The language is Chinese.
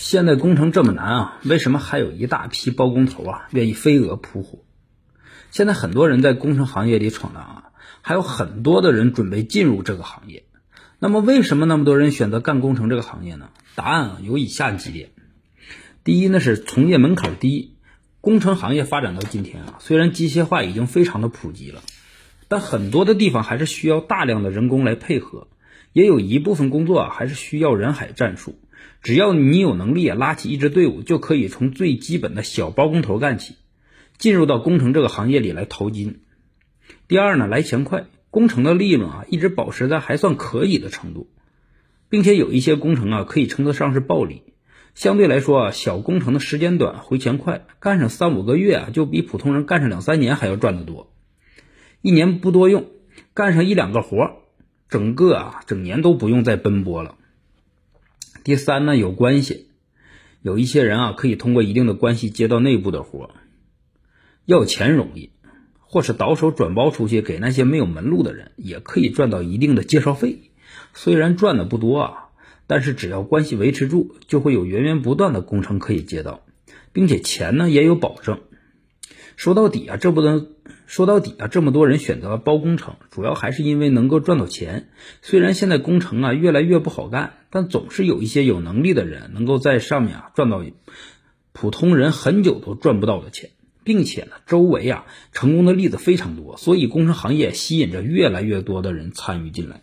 现在工程这么难啊，为什么还有一大批包工头啊愿意飞蛾扑火？现在很多人在工程行业里闯荡啊，还有很多的人准备进入这个行业。那么为什么那么多人选择干工程这个行业呢？答案啊有以下几点：第一呢是从业门槛低，工程行业发展到今天啊，虽然机械化已经非常的普及了，但很多的地方还是需要大量的人工来配合，也有一部分工作啊还是需要人海战术。只要你有能力，拉起一支队伍，就可以从最基本的小包工头干起，进入到工程这个行业里来淘金。第二呢，来钱快，工程的利润啊一直保持在还算可以的程度，并且有一些工程啊可以称得上是暴利。相对来说啊，小工程的时间短，回钱快，干上三五个月啊，就比普通人干上两三年还要赚得多。一年不多用，干上一两个活，整个啊整年都不用再奔波了。第三呢，有关系，有一些人啊，可以通过一定的关系接到内部的活，要钱容易，或是倒手转包出去给那些没有门路的人，也可以赚到一定的介绍费。虽然赚的不多啊，但是只要关系维持住，就会有源源不断的工程可以接到，并且钱呢也有保证。说到底啊，这不能。说到底啊，这么多人选择了包工程，主要还是因为能够赚到钱。虽然现在工程啊越来越不好干，但总是有一些有能力的人能够在上面啊赚到普通人很久都赚不到的钱，并且呢，周围啊成功的例子非常多，所以工程行业吸引着越来越多的人参与进来。